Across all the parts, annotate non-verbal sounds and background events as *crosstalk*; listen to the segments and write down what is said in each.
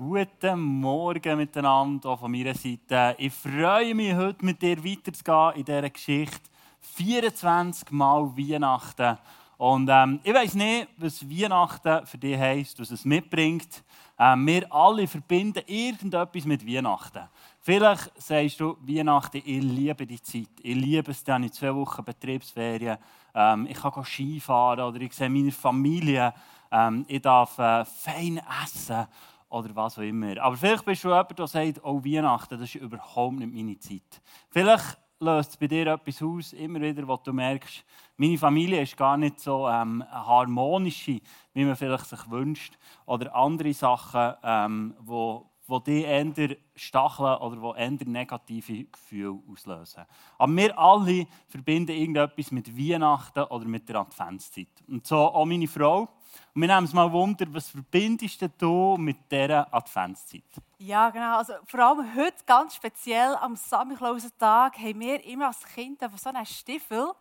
Guten Morgen miteinander, auch von meiner Seite. Ich freue mich, heute mit dir weiterzugehen in dieser Geschichte. 24 Mal Weihnachten. Und ähm, ich weiß nicht, was Weihnachten für dich heisst, was es mitbringt. Ähm, wir alle verbinden irgendetwas mit Weihnachten. Vielleicht sagst du, Weihnachten, ich liebe die Zeit. Ich liebe es, dann in zwei Wochen Betriebsferien. Ähm, ich kann Skifahren oder ich sehe meine Familie. Ähm, ich darf äh, fein essen oder was auch immer. Aber vielleicht bist du jemand, der sagt, oh, Weihnachten, das ist überhaupt nicht meine Zeit. Vielleicht löst es bei dir etwas aus, immer wieder, wo du merkst, meine Familie ist gar nicht so ähm, harmonisch, wie man vielleicht sich wünscht. Oder andere Sachen, ähm, wo, die eher stacheln oder wo eher negative Gefühle auslösen. Aber wir alle verbinden irgendetwas mit Weihnachten oder mit der Adventszeit. Und so auch meine Frau. Und wir nehmen uns mal Wunder, was verbindest du mit dieser Adventszeit? Ja, genau. Also, vor allem heute ganz speziell am Samichlausen-Tag haben wir immer als Kind so einen Stiefel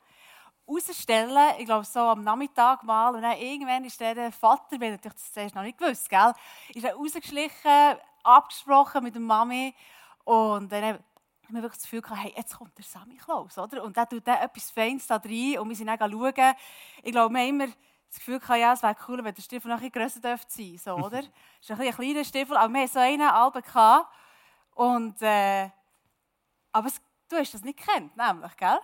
rausstellen, ich glaube so am Nachmittag mal, und dann irgendwann ist der Vater, wenn natürlich das zuerst noch nicht gewusst, gell, ist er rausgeschlichen, abgesprochen mit der Mami und dann haben wir wirklich das Gefühl gehabt, hey, jetzt kommt der Sammy Klaus, oder? Und dann tut er etwas Feines da rein und wir sind dann schauen. Ich glaube, wir haben immer das Gefühl gehabt, ja, es wäre cool, wenn der Stiefel noch ein grösser dürfte sein so, *laughs* oder? Es ist ein, ein kleiner Stiefel, aber wir hatten so einen Alben gehabt. Und, äh, aber es, du hast das nicht gekannt, nämlich, gell?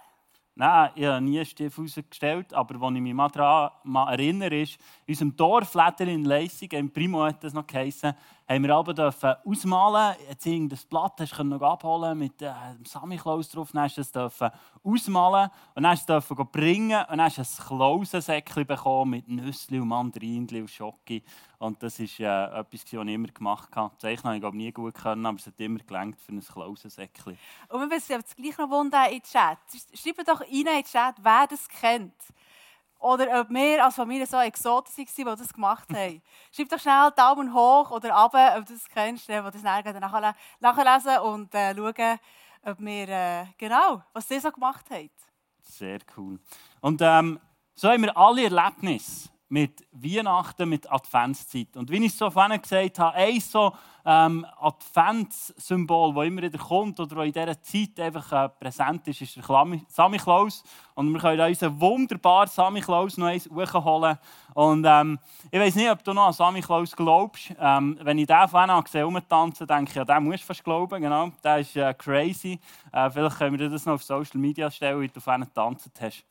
Nein, ich habe nie einen Stiefel rausgestellt, aber was ich mich mal daran erinnere, ist, in unserem Dorf in Leissig, im Primo hat das noch geheißen, haben wir aber dürfen ausmalen, jetzt das Blatt hast du noch abholen mit äh, dem Samichlaus drauf, dann hast du es dürfen ausmalen und dann hast du es bringen und dann hast du ein Klausensäckchen bekommen mit Nüsse und Mandarinchen und Schoki und das ist äh, etwas, was ich immer gemacht habe. Zeichnen habe ich nie gut können, aber es hat immer gelangt für ein Klausensäckchen. Und wir wissen jetzt gleich noch wundern in den Chat. Schreibt doch rein in den Chat, wer das kennt. Oder ob wir als Familie so Exoten waren, die das gemacht haben. *laughs* Schreib doch schnell Daumen hoch oder runter, ob du das kennst, die das nachher nachlesen und äh, schauen, ob wir, äh, genau, was sie so gemacht haben. Sehr cool. Und ähm, so haben wir alle Erlebnisse mit Weihnachten, mit Adventszeit. Und wie ich es so vorhin gesagt habe, ein so ähm, Adventssymbol, das immer wieder kommt oder in dieser Zeit einfach äh, präsent ist, ist der Samichlaus. Und wir können unseren wunderbaren Samichlaus noch eins hochholen. Und ähm, ich weiß nicht, ob du noch an Samichlaus glaubst. Ähm, wenn ich den vorhin gesehen rumtanzen, denke ich, ja, den musst du fast glauben. Genau. Der ist äh, crazy. Äh, vielleicht können wir das noch auf Social Media stellen, wie du vorhin getanzt hast.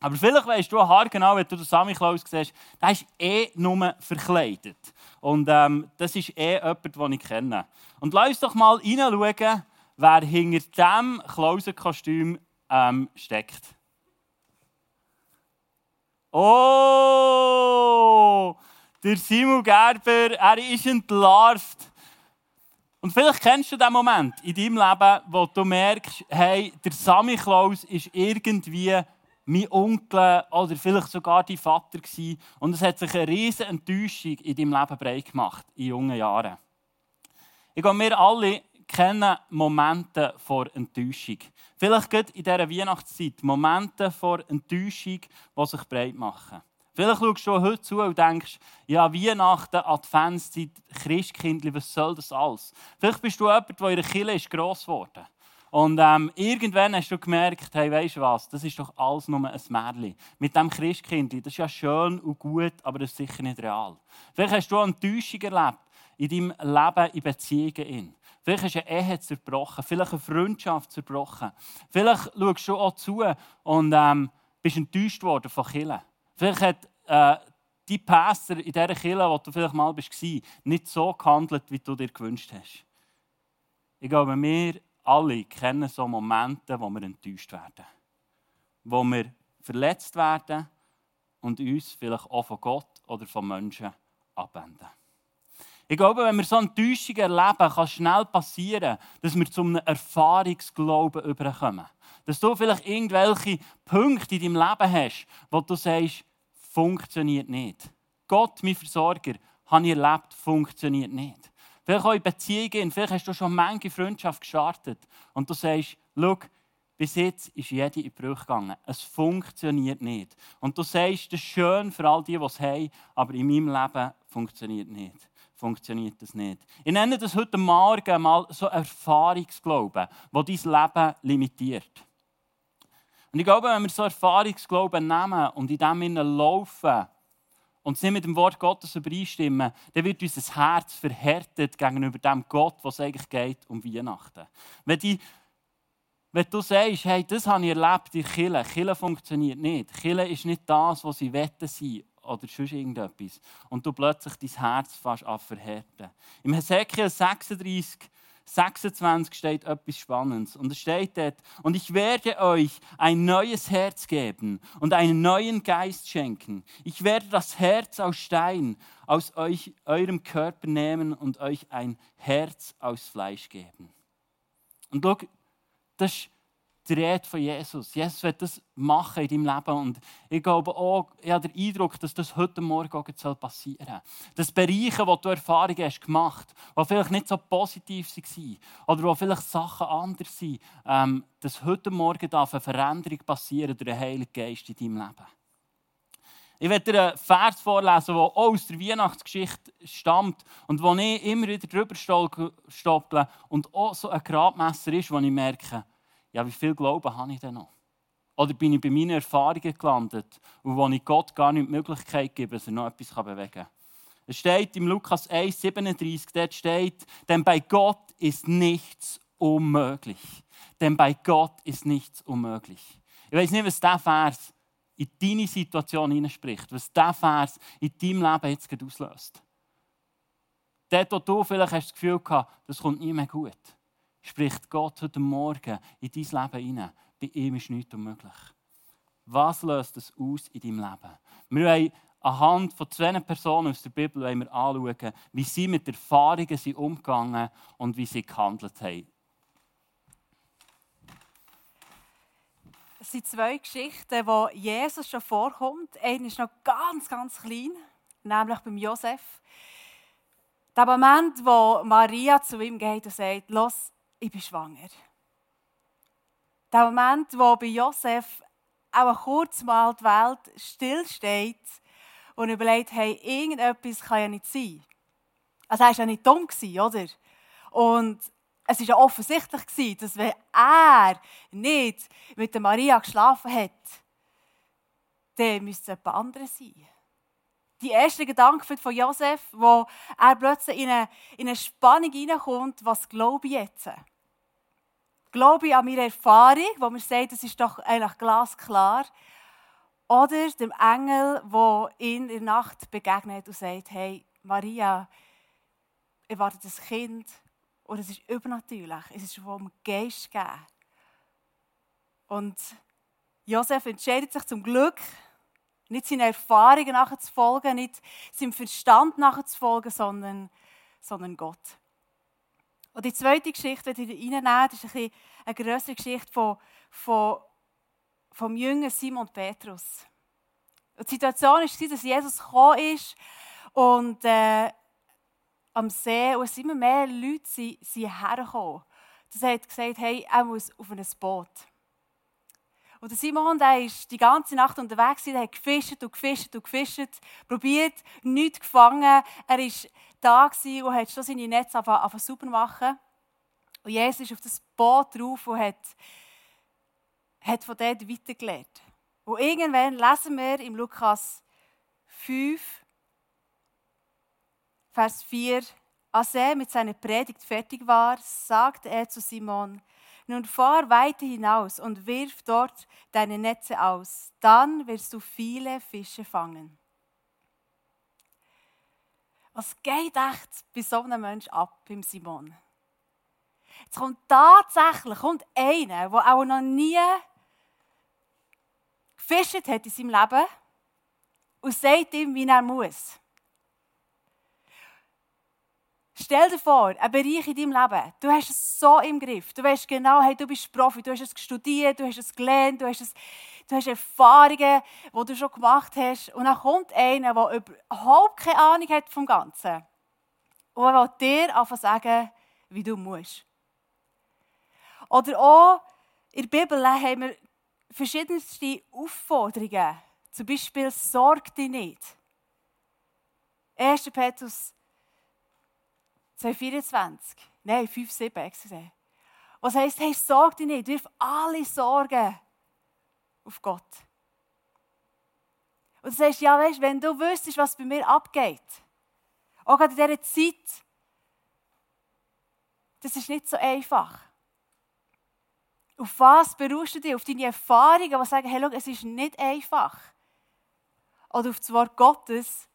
Aber vielleicht weißt du haargenau, wenn du den Sammy Klaus siehst, der ist eh nur verkleidet. Und ähm, das ist eh jemand, den ich kenne. Und lass uns doch mal hineinschauen, wer hinter diesem Klausenkostüm ähm, steckt. Oh, der Simon Gerber, er ist entlarvt. Und vielleicht kennst du den Moment in deinem Leben, wo du merkst, hey, der Sammy Klaus ist irgendwie mein Onkel oder vielleicht sogar dein Vater gewesen. Und es hat sich eine riesige Enttäuschung in deinem Leben breit gemacht, in jungen Jahren. Ich glaube, wir alle kennen Momente vor Enttäuschung. Vielleicht geht in dieser Weihnachtszeit Momente vor Enttäuschung, die sich breit machen. Vielleicht schaust du heute zu und denkst, ja, Weihnachten, Adventszeit, Christkindli, was soll das alles? Vielleicht bist du jemand, der in der Kirche gross geworden ist. Und ähm, irgendwann hast du gemerkt, hey, weißt du was, das ist doch alles nur ein Märchen. Mit dem Christkind, das ist ja schön und gut, aber das ist sicher nicht real. Vielleicht hast du eine Enttäuschung erlebt in deinem Leben in Beziehungen. Vielleicht hast du eine Ehe zerbrochen, vielleicht eine Freundschaft zerbrochen. Vielleicht schaust du auch zu und ähm, bist enttäuscht worden von Killen. Vielleicht hat äh, die Pastor in dieser Kirche, wo du vielleicht mal warst, nicht so gehandelt, wie du dir gewünscht hast. Ich glaube, wir alle kennen so Momente, wo wir enttäuscht werden. Wo wir verletzt werden und uns vielleicht auch von Gott oder von Menschen abwenden. Ich glaube, wenn wir so eine Enttäuschung erleben, kann es schnell passieren, dass wir zu einem Erfahrungsglauben überkommen. Dass du vielleicht irgendwelche Punkte in deinem Leben hast, wo du sagst, funktioniert nicht. Gott, mein Versorger, habe ich erlebt, funktioniert nicht. Vielleicht auch in Beziehungen, vielleicht hast du schon manche Freundschaft gestartet und du sagst, schau, bis jetzt ist jede in Brüche gegangen. Es funktioniert nicht. Und du sagst, das ist schön für all die, die es haben, aber in meinem Leben funktioniert nicht. funktioniert das nicht. Ich nenne das heute Morgen mal so Erfahrungsglauben, wo dein Leben limitiert. Und ich glaube, wenn wir so Erfahrungsglauben nehmen und in dem laufen und sie mit dem Wort Gottes übereinstimmen, dann wird unser Herz verhärtet gegenüber dem Gott, was eigentlich geht um Weihnachten. Wenn, die, wenn du sagst, hey, das habe ich erlebt in Kille, Kille funktioniert nicht. Kille ist nicht das, was sie wetten sein oder sonst irgendetwas. Und du plötzlich dein Herz fast an verhärten. Im Hesekiel 36, 26 steht etwas Spannendes. Und es steht dort, und ich werde euch ein neues Herz geben und einen neuen Geist schenken. Ich werde das Herz aus Stein aus euch, eurem Körper nehmen und euch ein Herz aus Fleisch geben. Und schau, das ist die Rede von Jesus. Jesus wird das machen in deinem Leben. Und ich glaube auch, ich habe den Eindruck, dass das heute Morgen auch passieren soll. Dass Bereiche, wo du Erfahrungen hast gemacht, die vielleicht nicht so positiv waren oder wo vielleicht Sachen anders sind, ähm, dass heute Morgen darf eine Veränderung passieren durch den Heiligen Geist in deinem Leben. Ich werde dir einen Vers vorlesen, der auch aus der Weihnachtsgeschichte stammt und wo ich immer wieder drüber stolple und auch so ein Gradmesser ist, wo ich merke, ja, wie viel Glauben habe ich denn noch? Oder bin ich bei meinen Erfahrungen gelandet wo ich Gott gar nicht die Möglichkeit gebe, dass er noch etwas bewegen kann? Es steht im Lukas 1, 37, dort steht, denn bei Gott ist nichts unmöglich. Denn bei Gott ist nichts unmöglich. Ich weiß nicht, was dieser Vers in deine Situation hineinspricht, was dieser Vers in deinem Leben jetzt auslöst. Dort, wo du vielleicht hast das Gefühl gehabt, das kommt nie mehr gut spricht Gott heute Morgen in dein Leben hinein. Bei ihm ist nichts unmöglich. Was löst das aus in deinem Leben? Wir wollen anhand von zwei Personen aus der Bibel wir anschauen, wie sie mit Erfahrungen sind umgegangen und wie sie gehandelt haben. Es sind zwei Geschichten, wo Jesus schon vorkommt. Eine ist noch ganz, ganz klein, nämlich beim Josef. Der Moment, wo Maria zu ihm geht und sagt, los, ich bin schwanger. Der Moment, wo bei Josef auch kurz mal die Welt stillsteht und überlegt, hey, irgendetwas kann ja nicht sein. Also er war ja nicht dumm, oder? Und es war ja offensichtlich, dass wenn er nicht mit Maria geschlafen hat, dann müsste es jemand anderes sein. Die erste Gedanke von Josef, wo er plötzlich in eine, in eine Spannung hineinkommt, was glaube ich jetzt? Glaube ich an meine Erfahrung, wo mir sagt, das ist doch eigentlich glasklar. Oder dem Engel, der in der Nacht begegnet und sagt, hey, Maria, erwartet ein Kind. Oder es ist übernatürlich. Es ist vom Geist gegeben. Und Josef entscheidet sich zum Glück, nicht seinen Erfahrungen nachzufolgen, nicht seinem Verstand nachzufolgen, sondern, sondern Gott. Und die zweite Geschichte, die ich reinnehmen, ist ein eine größere Geschichte von, von, vom jungen Simon Petrus. Und die Situation war, dass Jesus gekommen ist und äh, am See und es immer mehr Leute sind, sind hergekommen. Das hat gesagt, hey, er muss auf ein Boot. Und Simon der ist die ganze Nacht unterwegs, der hat gefischt und gefischt und gefischt, probiert, nichts gefangen. Er war da und hat schon seine Netze anfangen sauber machen. Und Jesus ist auf das Boot drauf und hat, hat von dort weitergelehrt. Und irgendwann lesen wir im Lukas 5, Vers 4, als er mit seiner Predigt fertig war, sagte er zu Simon, nun fahr weiter hinaus und wirf dort deine Netze aus. Dann wirst du viele Fische fangen. Was geht echt bei so einem Menschen ab, beim Simon? Jetzt kommt tatsächlich kommt einer, der auch noch nie gefischt hat in seinem Leben und sagt ihm, wie er muss. Stell dir vor, ein Bereich in deinem Leben, du hast es so im Griff. Du weißt genau, hey, du bist Profi, du hast es studiert, du hast es gelernt, du hast, es, du hast Erfahrungen, die du schon gemacht hast. Und dann kommt einer, der überhaupt keine Ahnung hat vom Ganzen. Und er will dir einfach sagen, wie du musst. Oder auch in der Bibel haben wir verschiedenste Aufforderungen. Zum Beispiel, sorg dich nicht. 1. Petrus 2,24. Nein, 5,7 excuse. Was heisst, hey, sorg dich nicht, wirf alle Sorgen auf Gott. Und du sagst, ja, weißt, wenn du wüsstest, was bei mir abgeht, auch gerade in dieser Zeit, das ist nicht so einfach. Auf was beruhst du dich? Auf deine Erfahrungen, die sagen, hey, schau, es ist nicht einfach. Oder auf das Wort Gottes,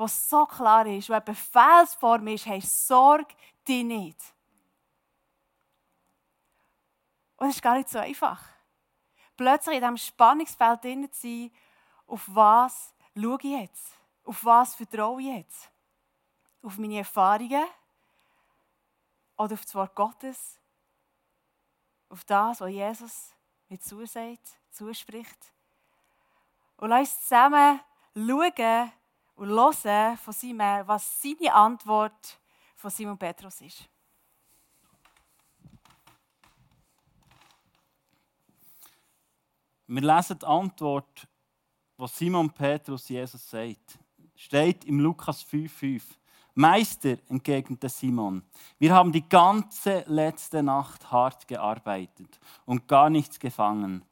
was so klar ist, wo eine Befehlsform ist, hey, sorg dich nicht. Und es ist gar nicht so einfach. Plötzlich in diesem Spannungsfeld drin zu sein, auf was schaue ich jetzt? Auf was vertraue ich jetzt? Auf meine Erfahrungen? Oder auf das Wort Gottes? Auf das, was Jesus mir zusagt, zuspricht? Und lass uns zusammen schauen und hören von Simon, was seine Antwort von Simon Petrus ist. Wir lesen die Antwort, was Simon Petrus Jesus sagt. Steht im Lukas 5,5. Meister, entgegnete Simon, wir haben die ganze letzte Nacht hart gearbeitet und gar nichts gefangen.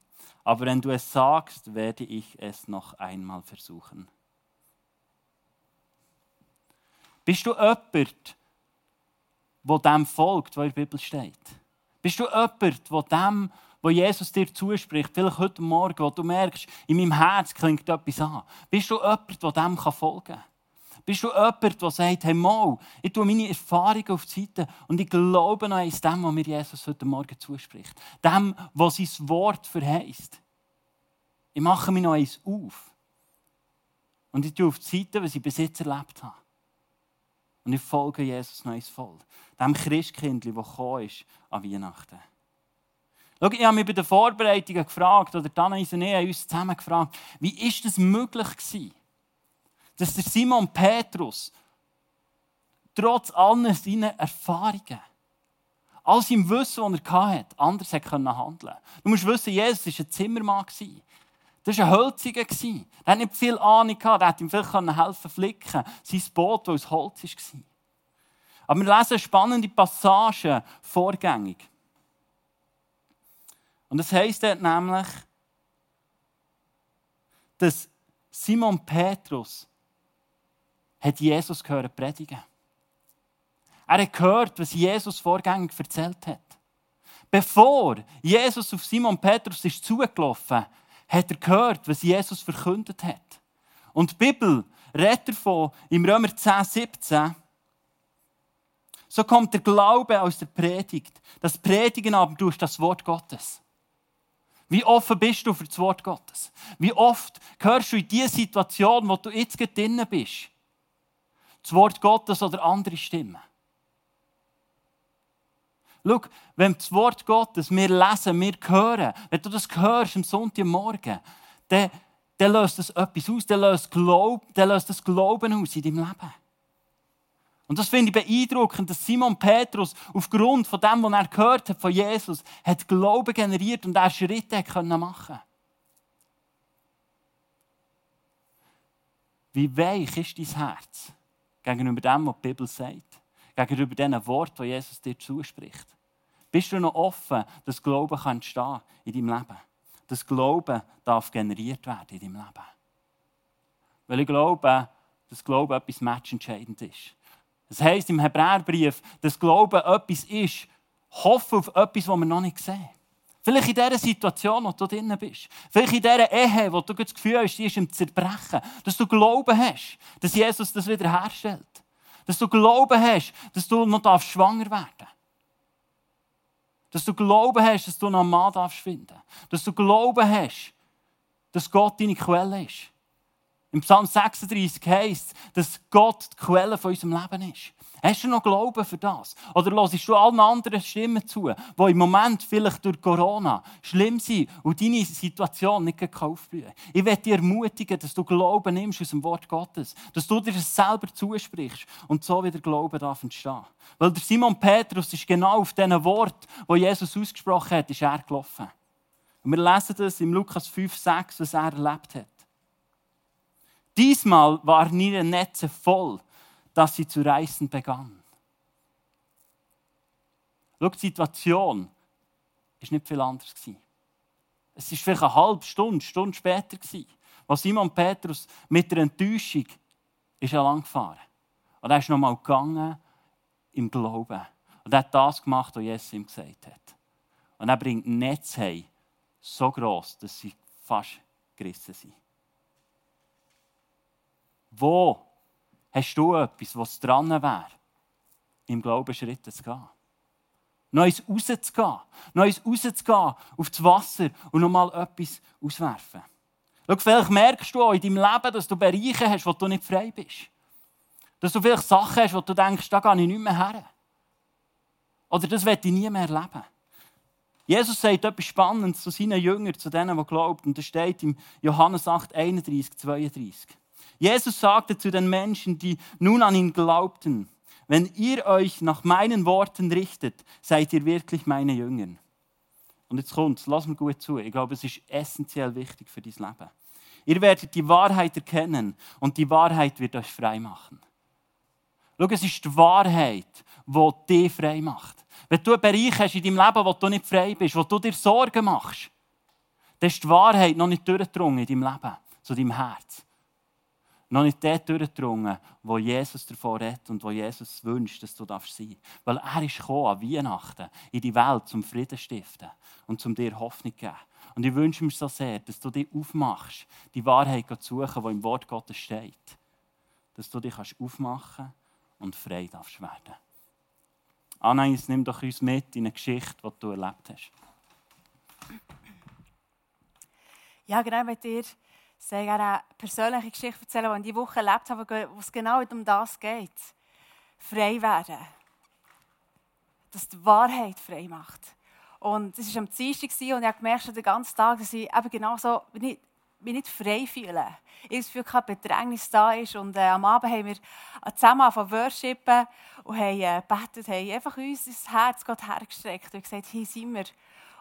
Aber wenn du es sagst, werde ich es noch einmal versuchen. Bist du jemand, wo dem folgt, was in der Bibel steht? Bist du jemand, wo dem, wo Jesus dir zuspricht, vielleicht heute Morgen, wo du merkst, in meinem Herz klingt etwas an. Bist du jemand, der dem folgen kann? Bist du jemand, der sagt, hey Mal, ich tue meine Erfahrungen auf die Seite und ich glaube noch eins dem, was mir Jesus heute Morgen zuspricht. Dem, was sein Wort verheißt. Ich mache mir noch eins auf. Und ich tue auf die Seite, was ich bis jetzt erlebt habe. Und ich folge Jesus eins voll. Dem Christkind, das gekommen ist an Weihnachten. Schau, ich habe mich bei den Vorbereitungen gefragt, oder dann haben wir uns zusammen gefragt, wie ist es möglich gewesen, dass der Simon Petrus trotz all seiner Erfahrungen, all seinem Wissen, das er hatte, anders handeln konnte. Du musst wissen, Jesus war ein Zimmermann. Das war ein Hölziger. Er hatte nicht viel Ahnung, er hätte ihm vielleicht helfen flicken sein Boot, das aus Holz war. Aber wir lesen spannende Passagen vorgängig. Und das heisst dort nämlich, dass Simon Petrus Jesus gehört predigen. Er hat gehört, was Jesus vorgängig erzählt hat. Bevor Jesus auf Simon Petrus ist zugelaufen, hat er gehört, was Jesus verkündet hat. Und die Bibel redet davon im Römer 10, 17, so kommt der Glaube aus der Predigt. Das Predigen aber durch das Wort Gottes. Wie offen bist du für das Wort Gottes? Wie oft hörst du in die Situation, wo du jetzt drin bist, das Wort Gottes oder andere Stimmen? Schau, wenn das Wort Gottes wir lesen, wir hören, wenn du das hörst am Sonntagmorgen, dann, dann löst das etwas aus, dann löst, Glaub, dann löst das Glauben aus in deinem Leben. Und das finde ich beeindruckend, dass Simon Petrus aufgrund von dem, was er gehört hat von Jesus, hat Glauben generiert und er Schritte machen konnte. Wie weich ist dein Herz gegenüber dem, was die Bibel sagt? Gegenüber diesen Worten, die Jesus dir zuspricht? Bist du noch offen, dass Glauben entstehen in deinem Leben? Dass Glauben darf generiert werden in deinem Leben? Weil ich glaube, dass Glauben etwas matchentscheidend ist. Das heisst im Hebräerbrief, dass Glauben etwas ist, hoffen auf etwas, was wir noch nicht sehen. Vielleicht in dieser Situation, wo du drin bist. Vielleicht in dieser Ehe, wo du das Gefühl hast, die ist im Zerbrechen. Dass du Glauben hast, dass Jesus das wieder herstellt. Dass du Glauben hast, dass du noch schwanger werden darfst. Dass du Glauben hast, dass du Mann darfst finden. Dass du Glauben hast, dass Gott deine Quelle ist. Im Psalm 36 heißt dass Gott die Quelle von unserem Leben ist. Hast du noch Glauben für das? Oder hörst du allen anderen Stimmen zu, die im Moment vielleicht durch Corona schlimm sind und deine Situation nicht aufblühen? Ich werde dich ermutigen, dass du Glauben nimmst aus dem Wort Gottes. Dass du dir es selber zusprichst und so wieder Glauben darf entstehen. Weil der Simon Petrus ist genau auf diesen Wort, wo Jesus ausgesprochen hat, ist er gelaufen. Und wir lesen das im Lukas 5, 6, was er erlebt hat. Diesmal waren ihre Netze voll, dass sie zu reißen begannen. Schau, die Situation war nicht viel anders. Es war vielleicht eine halbe Stunde, Stunde später, als Simon Petrus mit der Enttäuschung ist lang gefahren. Und er ist nochmal gegangen im Glauben. Und er hat das gemacht, was Jesus ihm gesagt hat. Und er bringt Netz heim, so gross, dass sie fast gerissen sind. Wo hast du etwas, was dran wäre, im Glauben Schritte zu gehen? Eins rauszugehen, eins rauszugehen auf das Wasser und nochmal etwas auswerfen. Schau, vielleicht merkst du auch in deinem Leben, dass du Bereiche hast, wo du nicht frei bist. Dass du vielleicht Sachen hast, wo du denkst, da gehe ich nicht mehr her. Oder das werde ich nie mehr erleben. Jesus sagt etwas Spannendes zu seinen Jüngern, zu denen, die glauben. Und das steht im Johannes 8, 31, 32. Jesus sagte zu den Menschen, die nun an ihn glaubten, wenn ihr euch nach meinen Worten richtet, seid ihr wirklich meine Jünger. Und jetzt kommt's, lass mir gut zu. Ich glaube, es ist essentiell wichtig für dein Leben. Ihr werdet die Wahrheit erkennen und die Wahrheit wird euch frei machen. Schau, es ist die Wahrheit, die dich frei macht. Wenn du einen Bereich hast in deinem Leben, wo du nicht frei bist, wo du dir Sorgen machst, dann ist die Wahrheit noch nicht durchgedrungen in deinem Leben, zu deinem Herz. Noch nicht dort durchgedrungen, wo Jesus davor redet und wo Jesus wünscht, dass du darfst sein Weil er ist gekommen an Weihnachten in die Welt zum Frieden stiften und zum dir Hoffnung geben. Und ich wünsche mir so sehr, dass du dich aufmachst, die Wahrheit zu suchen, die im Wort Gottes steht. Dass du dich aufmachen und frei darfst werden. Anais, nimm doch uns mit in eine Geschichte, die du erlebt hast. Ja, genau mit dir sehr gerne eine persönliche Geschichte erzählen, die ich diese Woche erlebt habe, wo es genau um das geht. Frei werden. Dass die Wahrheit frei macht. Und es war am Dienstag und ich gemerkt, den ganzen Tag, dass ich eben genau so mich nicht frei fühle. Ich das Gefühl, kein Bedrängnis da ist. Und äh, am Abend haben wir zusammen angefangen worshipen und haben äh, gebetet, haben einfach uns das Herz Gott hergestreckt und gesagt, hier sind wir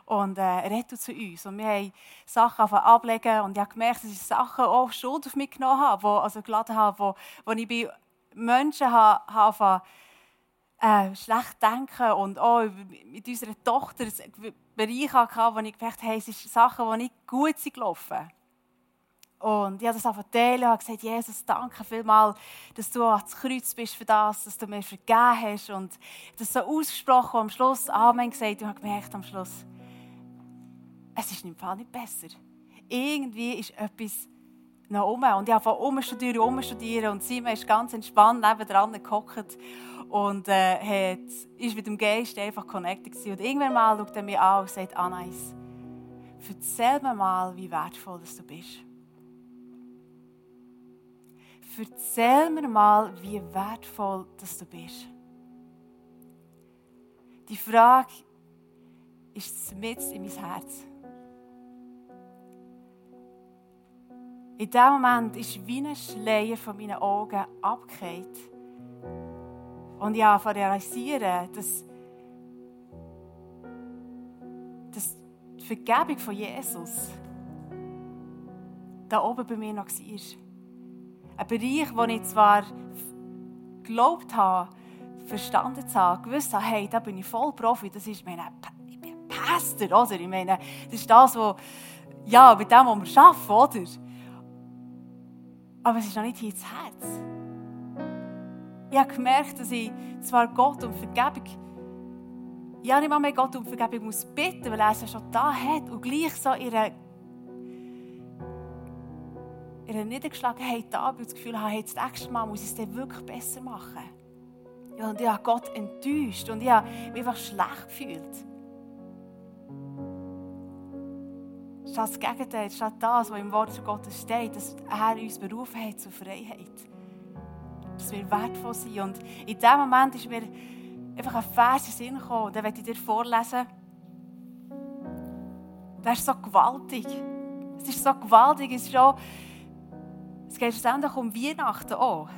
und äh, redet zu uns. Und wir haben Sachen ablegen und ich habe gemerkt, dass ich Sachen auch Schuld auf mich genommen habe, wo, also geladen habe, wo, wo ich bei Menschen habe, habe äh, schlecht denken und auch mit unserer Tochter Bereich hatte, wo ich gemerkt habe, es sind Sachen, die nicht gut sind gelaufen. Und ich habe das auch erzählt und gesagt, Jesus, danke vielmals, dass du ans Kreuz bist für das, dass du mir vergeben hast. Und das so ausgesprochen und am Schluss Amen gesagt und habe gemerkt am Schluss, es ist im Fall nicht besser. Irgendwie ist etwas noch um. Und ich habe von umstudieren, umstudieren und Simon ist ganz entspannt nebenan gehockt und äh, hat, ist mit dem Geist einfach connected gewesen. Und irgendwann mal schaut er mich an und sagt, Anais, erzähl mir mal, wie wertvoll du bist. Erzähl mir mal, wie wertvoll du bist. Die Frage ist mit in mein Herz. In diesem Moment ist wie ein Schleier von meinen Augen abgekehrt. Und ich habe realisieren, dass, dass die Vergebung von Jesus da oben bei mir noch war. Ein Bereich, wo ich zwar geglaubt habe, verstanden zu haben, gewusst habe, hey, da bin ich voll Profi, das ist meine, ich bin Pastor, oder? Ich meine, das ist das, was, ja, mit dem, was wir arbeiten, oder? Aber es ist noch nicht hier ins Herz. Ich habe gemerkt, dass ich zwar Gott um Vergebung, ja nicht mal mehr Gott um Vergebung muss bitten, weil er es ja schon da hat und gleich so ihre ihre Niedergeschlagenheit da bin und das Gefühl habe, hey, das nächste Mal muss ich es dann wirklich besser machen. Ja, und ich habe Gott enttäuscht und ich habe mich einfach schlecht gefühlt. Statt das Gegenteil, statt das, was im Wort Gottes steht, dass er uns berufen hat zur Freiheit. Dass wir wertvoll sind. Und in diesem Moment ist mir einfach ein Vers in Sinn gekommen, den werde ich dir vorlesen. Der ist so gewaltig. Es ist so gewaltig, es ist schon, es geht schlussendlich um Weihnachten auch.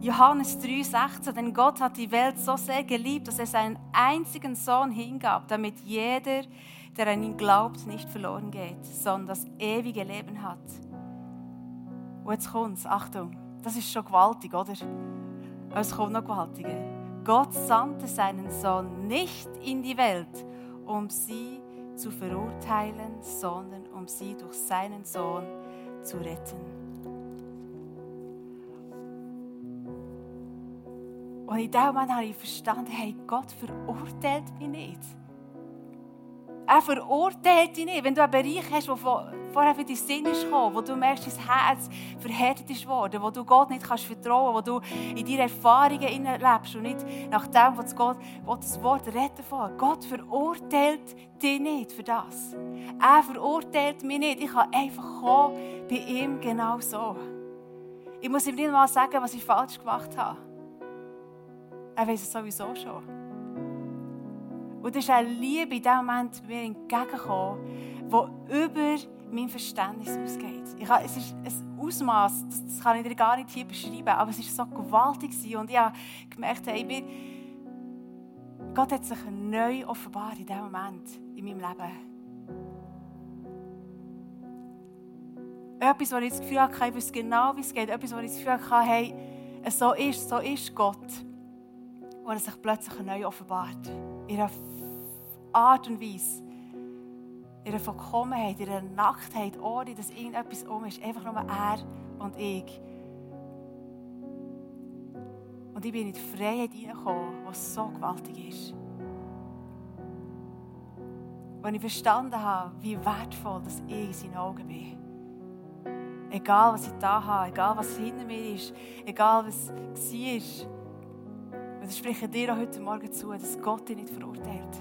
Johannes 3,16, denn Gott hat die Welt so sehr geliebt, dass er seinen einzigen Sohn hingab, damit jeder, der an ihn glaubt, nicht verloren geht, sondern das ewige Leben hat. Und jetzt kommt's, Achtung, das ist schon gewaltig, oder? Aber es kommt noch gewaltiger. Gott sandte seinen Sohn nicht in die Welt, um sie zu verurteilen, sondern um sie durch seinen Sohn zu retten. Und in dem Moment habe ich verstanden, hey, Gott verurteilt mich nicht. Er verurteilt dich nicht. Wenn du einen Bereich hast, der vorher für deinen Sinn ist gekommen, wo du merkst, dein Herz verhärtet ist worden, wo du Gott nicht kannst vertrauen kannst, wo du in deine Erfahrungen lebst und nicht nach dem, was Gott was das Wort retten will. Gott verurteilt dich nicht für das. Er verurteilt mich nicht. Ich kann einfach kommen bei ihm genau so. Ich muss ihm nicht mal sagen, was ich falsch gemacht habe. Er weiß es sowieso schon. Und es ist eine Liebe in diesem Moment mir entgegengekommen, die über mein Verständnis ausgeht. Ich habe, es ist ein Ausmaß, das, das, kann ich dir gar nicht hier beschreiben, aber es war so gewaltig und ich habe gemerkt, hey, mir, Gott hat sich neu offenbart in diesem Moment in meinem Leben. Etwas, wo ich das Gefühl hatte, ich weiß genau, wie es geht. Etwas, wo ich das Gefühl hatte, hey, so ist, so ist Gott. Wo er sich plötzlich neu offenbart. Einer Art und Weise, ihre Vollkommenheit, ihre Nacktheit, ohne dass irgendetwas um ist. Einfach nur er und ich. Und ich bin in die Freiheit hineingekommen, die so gewaltig ist. Wenn ich verstanden habe, wie wertvoll dass ich in seinen Augen bin. Egal, was ich da habe, egal, was hinter mir ist, egal, was war. Und ich spreche dir auch heute Morgen zu, dass Gott dich nicht verurteilt.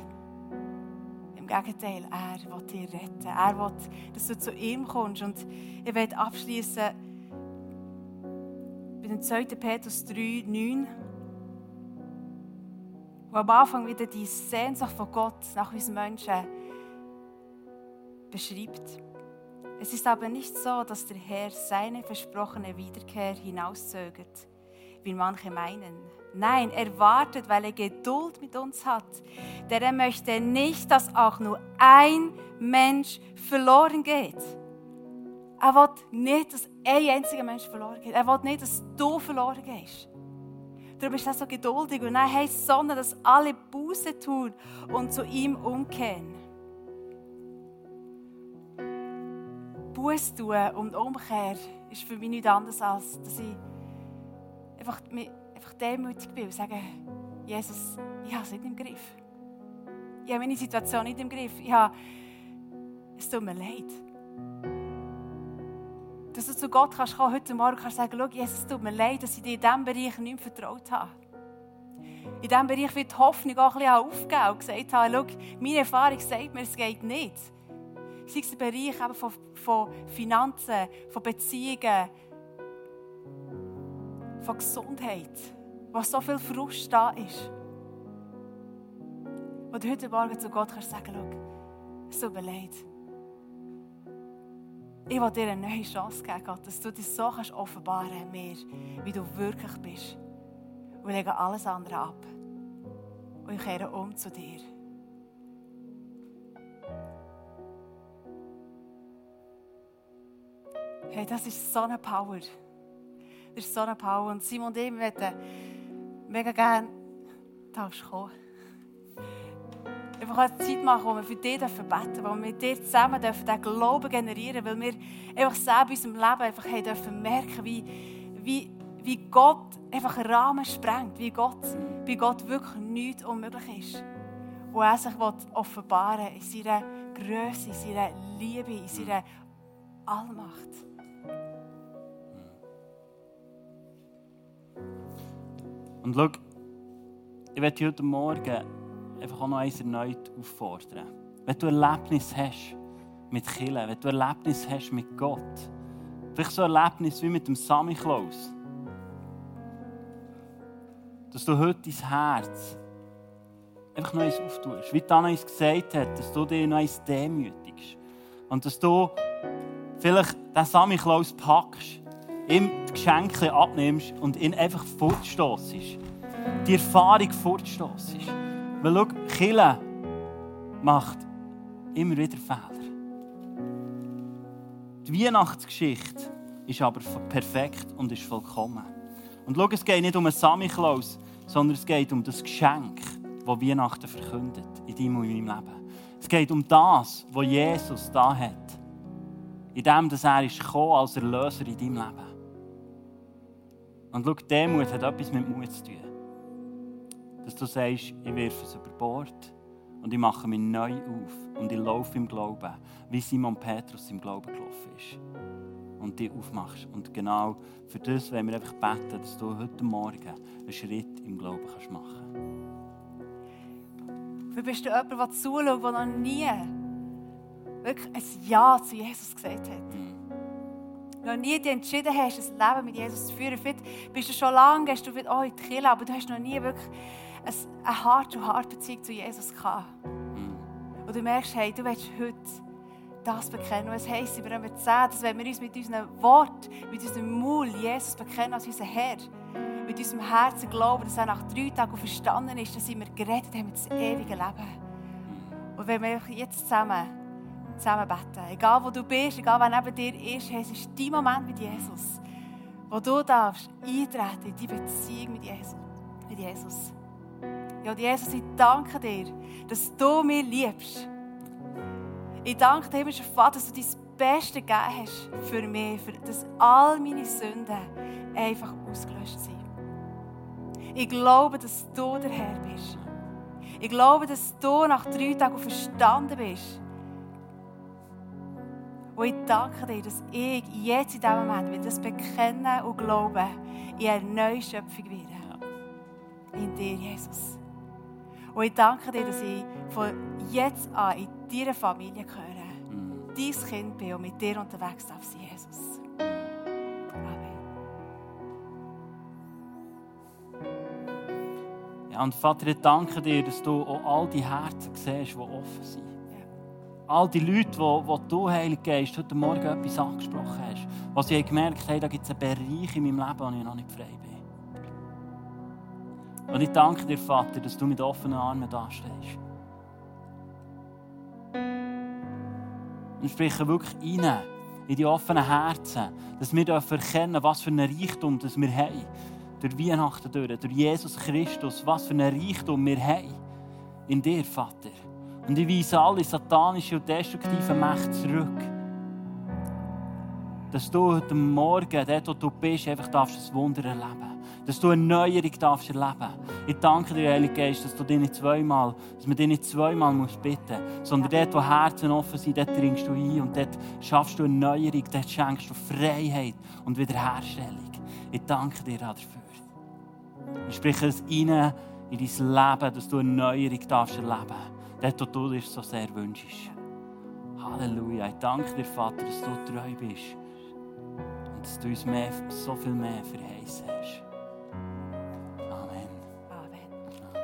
Gegenteil, er will dich retten. Er will, dass du zu ihm kommst. Und ich werde abschließen bei dem 2. Petrus 3, 9. Wo am Anfang wieder die Sehnsucht von Gott nach uns Menschen beschreibt. Es ist aber nicht so, dass der Herr seine versprochene Wiederkehr hinauszögert, wie manche meinen. Nein, er wartet, weil er Geduld mit uns hat. Denn er möchte nicht, dass auch nur ein Mensch verloren geht. Er will nicht, dass ein einziger Mensch verloren geht. Er will nicht, dass du verloren gehst. Darum ist er so geduldig und er heißt, sondern dass alle Buße tun und zu ihm umkehren. Buße tun und Umkehr ist für mich nichts anderes, als dass ich einfach einfach demütig bin und sage, Jesus, ich habe es nicht im Griff. Ich habe meine Situation nicht im Griff. Ich habe, es tut mir leid. Dass du zu Gott kannst kommen, heute Morgen kannst sagen, schau, Jesus, es tut mir leid, dass ich dir in diesem Bereich nicht vertraut habe. In diesem Bereich wird die Hoffnung auch ein bisschen aufgegeben und gesagt habe, schau, meine Erfahrung sagt mir, es geht nicht. Sei es der Bereich von, von Finanzen, von Beziehungen, von Gesundheit, wo so viel Frust da ist. Wo du heute Morgen zu Gott kannst sagen, schau, es tut mir. Ich will dir eine neue Chance geben, Gott, dass du dich so kannst offenbaren mir, wie du wirklich bist. Und wir legen alles andere ab. Und ich kehre um zu dir. Hey, das ist so eine Power. Das ist so eine Power. Und Simon und ich möchten mega gerne darfst kommen. Einfach eine Zeit machen, wo wir für dich beten dürfen, wo wir mit dir zusammen dürfen diesen Glauben generieren dürfen, weil wir einfach selber in unserem Leben einfach haben dürfen merken, wie, wie, wie Gott einfach einen Rahmen sprengt, wie Gott, bei Gott wirklich nichts unmöglich ist. Wo er sich offenbaren will, in seiner Größe, in seiner Liebe, in seiner Allmacht. Und schau, ich werde heute Morgen einfach auch noch eins erneut auffordern. Wenn du Erlebnis hast mit Killen, wenn du Erlebnis hast mit Gott, vielleicht so ein Erlebnis wie mit dem Sammy Klaus, dass du heute dein Herz einfach noch eins auftust. Wie Anna uns gesagt hat, dass du dich noch eins demütigst. Und dass du vielleicht den Sammy Klaus packst die Geschenke abnimmst und ihn einfach fortstossst. Die Erfahrung fortstossst. Weil schau, Kille macht immer wieder Fehler. Die Weihnachtsgeschichte ist aber perfekt und ist vollkommen. Und schau, es geht nicht um einen Samichlaus, sondern es geht um das Geschenk, das Weihnachten verkündet in deinem und in meinem Leben. Es geht um das, was Jesus da hat. In dem, dass er ist gekommen als Erlöser in deinem Leben. Und schau, Demut hat etwas mit Mut zu tun. Dass du sagst, ich werfe es über Bord und ich mache mich neu auf und ich laufe im Glauben, wie Simon Petrus im Glauben gelaufen ist. Und die aufmachst. Und genau für das wollen wir einfach beten, dass du heute Morgen einen Schritt im Glauben kannst machen Vielleicht bist du jemand, der zuschaut, der noch nie wirklich ein Ja zu Jesus gesagt hat. Mhm. Noch nie dich entschieden hast, ein Leben mit Jesus zu führen. Vielleicht bist du schon lange, gehst du wieder oh, in die Kirche, aber du hast noch nie wirklich eine Heart-to-Heart-Beziehung zu Jesus gehabt. Mhm. Und du merkst, hey, du willst heute das bekennen. Und es heisst in Römer 10, dass wenn wir uns mit unserem Wort, mit unserem Mund Jesus bekennen als unser Herr, mit unserem Herzen glauben, dass er nach drei Tagen verstanden ist, dass wir gerettet haben mit das ewige Leben. Und wenn wir jetzt zusammen, zusammen beten, egal wo du bist, egal wer neben dir ist, es ist dein Moment mit Jesus, wo du darfst eintreten in die Beziehung mit Jesus. Mit Jesus. Ja, Jesus, ich danke dir, dass du mich liebst. Ich danke dir, himmlischer Vater, dass du dein Beste gegeben hast für mich, für, dass all meine Sünden einfach ausgelöscht sind. Ich glaube, dass du der Herr bist. Ich glaube, dass du nach drei Tagen verstanden bist. Und ich danke dir, dass ich jetzt in diesem Moment will das bekennen und glauben in eine neue Schöpfung werde. In dir, Jesus. Und ich danke dir, dass ich von jetzt an in deiner Familie gehöre. Mhm. Dein Kind bin und mit dir unterwegs darf sein, Jesus. Amen. Ja, und Vater, ich danke dir, dass du auch all die Herzen siehst, die offen sind. All die Leute, die, die du, Heilige Geist, heute Morgen etwas angesprochen hast, was sie gemerkt haben, da gibt es einen Bereich in meinem Leben, wo ich noch nicht frei bin. Und ich danke dir, Vater, dass du mit offenen Armen dastehst. Und spreche wirklich rein in die offenen Herzen, dass wir erkennen was für ein Reichtum das wir haben. Durch Weihnachten durch Jesus Christus, was für ein Reichtum wir haben. In dir, Vater. Und ich weise alle satanische und destruktive Mächte zurück. Dass du heute Morgen, dort wo du bist, einfach darfst ein Wunder erleben Dass du eine Neuerung darfst erleben Ich danke dir, Heilige Geist, dass, du dich nicht zweimal, dass man dich nicht zweimal muss bitten muss, sondern dort, wo Herzen offen sind, dort dringst du ein und dort schaffst du eine Neuerung, dort schenkst du Freiheit und Wiederherstellung. Ich danke dir dafür. Ich spreche es rein in dein Leben, dass du eine Neuerung darfst erleben darfst dort, wo du dich so sehr wünschst. Halleluja. Ich danke dir, Vater, dass du treu bist und dass du uns mehr, so viel mehr verheißen hast. Amen. Amen.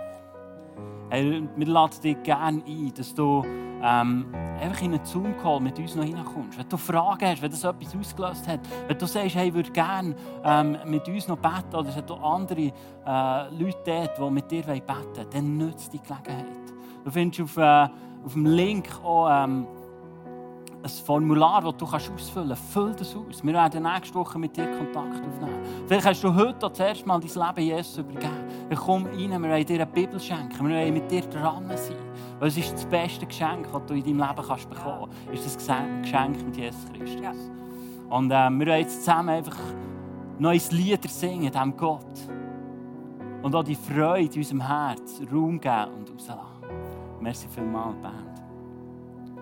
Hey, wir laden dich gerne ein, dass du ähm, einfach in einen Zoom-Call mit uns noch hineinkommst. Wenn du Fragen hast, wenn das etwas ausgelöst hat, wenn du sagst, hey, ich würde gerne ähm, mit uns noch beten oder es hat auch andere äh, Leute dort, die mit dir beten wollen, dann nützt die Gelegenheit. Du findest auf, äh, auf dem Link auch ähm, ein Formular, das du kannst ausfüllen kannst. Füll das aus. Wir werden nächste Woche mit dir Kontakt aufnehmen. Vielleicht hast du heute das erste Mal dein Leben Jesus übergeben. Dann komm rein, wir wollen dir eine Bibel schenken. Wir wollen mit dir dran sein. Weil es ist das beste Geschenk, das du in deinem Leben kannst bekommen kannst. ist das Geschenk mit Jesus Christus. Ja. Und äh, wir wollen jetzt zusammen einfach neues Lieder singen, dem Gott. Und auch die Freude in unserem Herz Raum geben und rauslassen. Merci vielmals, Band.